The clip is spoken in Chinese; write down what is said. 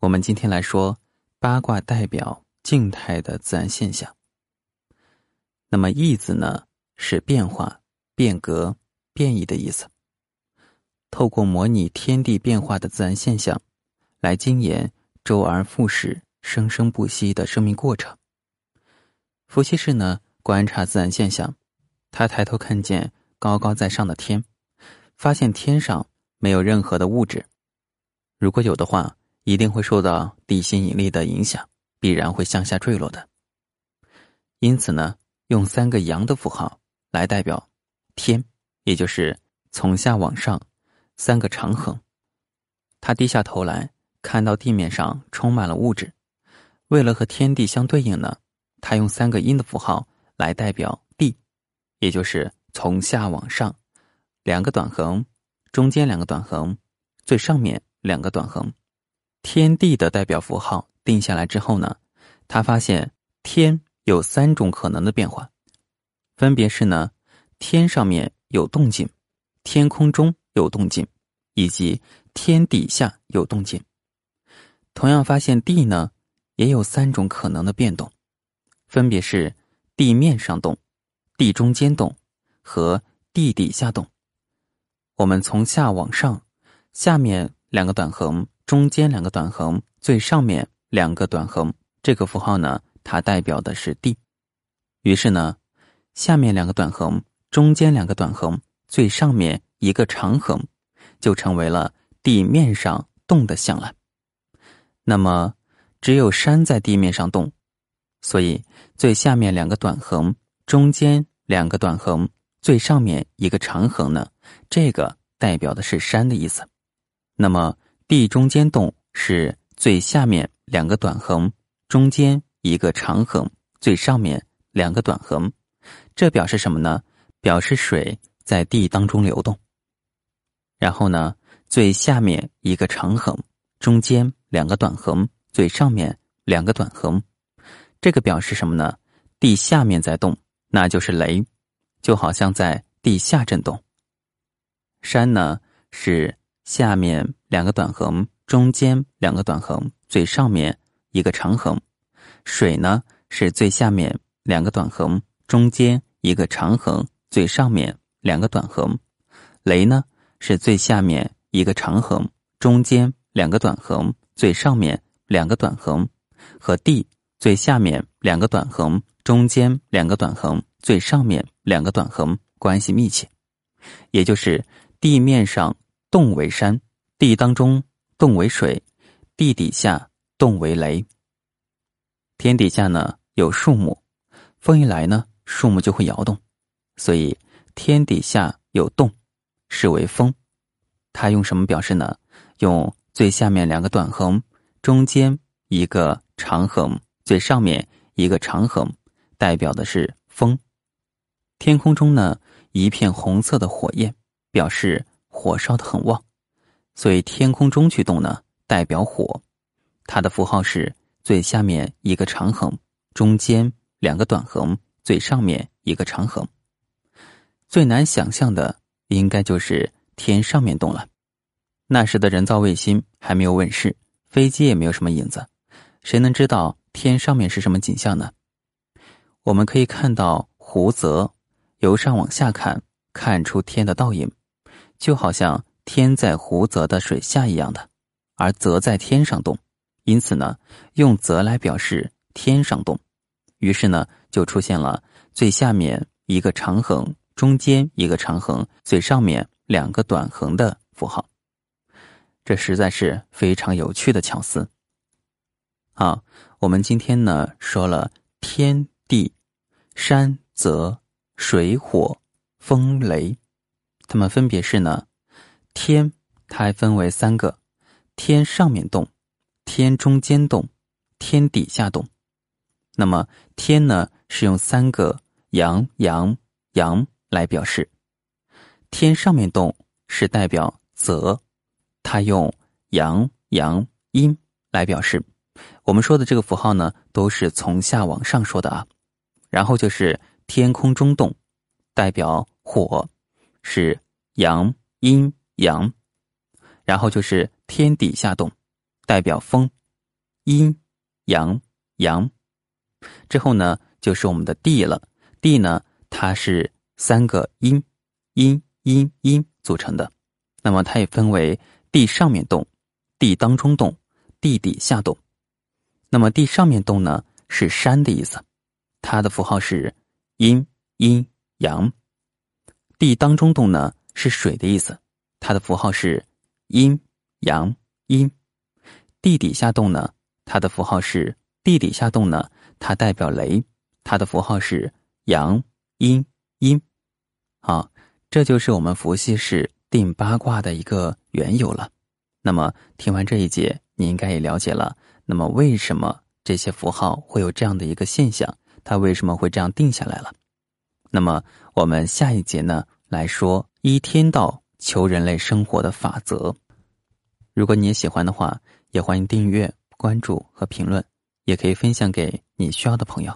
我们今天来说八卦代表静态的自然现象。那么“异”字呢，是变化、变革、变异的意思。透过模拟天地变化的自然现象，来精研周而复始、生生不息的生命过程。伏羲氏呢，观察自然现象，他抬头看见高高在上的天，发现天上没有任何的物质，如果有的话。一定会受到地心引力的影响，必然会向下坠落的。因此呢，用三个阳的符号来代表天，也就是从下往上三个长横。他低下头来，看到地面上充满了物质。为了和天地相对应呢，他用三个阴的符号来代表地，也就是从下往上两个短横，中间两个短横，最上面两个短横。天地的代表符号定下来之后呢，他发现天有三种可能的变化，分别是呢，天上面有动静，天空中有动静，以及天底下有动静。同样发现地呢，也有三种可能的变动，分别是地面上动、地中间动和地底下动。我们从下往上，下面两个短横。中间两个短横，最上面两个短横，这个符号呢，它代表的是地。于是呢，下面两个短横，中间两个短横，最上面一个长横，就成为了地面上动的象了。那么，只有山在地面上动，所以最下面两个短横，中间两个短横，最上面一个长横呢，这个代表的是山的意思。那么。地中间动是最下面两个短横，中间一个长横，最上面两个短横，这表示什么呢？表示水在地当中流动。然后呢，最下面一个长横，中间两个短横，最上面两个短横，这个表示什么呢？地下面在动，那就是雷，就好像在地下震动。山呢是。下面两个短横，中间两个短横，最上面一个长横。水呢是最下面两个短横，中间一个长横，最上面两个短横。雷呢是最下面一个长横，中间两个短横，最上面两个短横。和地最下面两个短横，中间两个短横，最上面两个短横关系密切，也就是地面上。动为山，地当中动为水，地底下动为雷。天底下呢有树木，风一来呢，树木就会摇动，所以天底下有动，是为风。它用什么表示呢？用最下面两个短横，中间一个长横，最上面一个长横，代表的是风。天空中呢一片红色的火焰，表示。火烧的很旺，所以天空中去动呢，代表火。它的符号是最下面一个长横，中间两个短横，最上面一个长横。最难想象的应该就是天上面动了。那时的人造卫星还没有问世，飞机也没有什么影子，谁能知道天上面是什么景象呢？我们可以看到湖泽，由上往下看，看出天的倒影。就好像天在湖泽的水下一样的，而泽在天上动，因此呢，用泽来表示天上动，于是呢，就出现了最下面一个长横，中间一个长横，最上面两个短横的符号。这实在是非常有趣的巧思。好，我们今天呢说了天地、山泽、水火、风雷。它们分别是呢，天它还分为三个：天上面动，天中间动，天底下动。那么天呢是用三个阳阳阳来表示，天上面动是代表泽，它用阳阳阴来表示。我们说的这个符号呢，都是从下往上说的啊。然后就是天空中动，代表火。是阳阴阳，然后就是天底下动，代表风。阴、阳、阳。之后呢，就是我们的地了。地呢，它是三个阴、阴、阴、阴组成的。那么它也分为地上面动、地当中动、地底下动。那么地上面动呢，是山的意思，它的符号是阴、阴、阳。地当中动呢，是水的意思，它的符号是阴、阳、阴。地底下动呢，它的符号是地底下动呢。它代表雷，它的符号是阳、阴、阴。好，这就是我们伏羲氏定八卦的一个缘由了。那么听完这一节，你应该也了解了。那么为什么这些符号会有这样的一个现象？它为什么会这样定下来了？那么我们下一节呢来说依天道求人类生活的法则。如果你也喜欢的话，也欢迎订阅、关注和评论。也可以分享给你需要的朋友。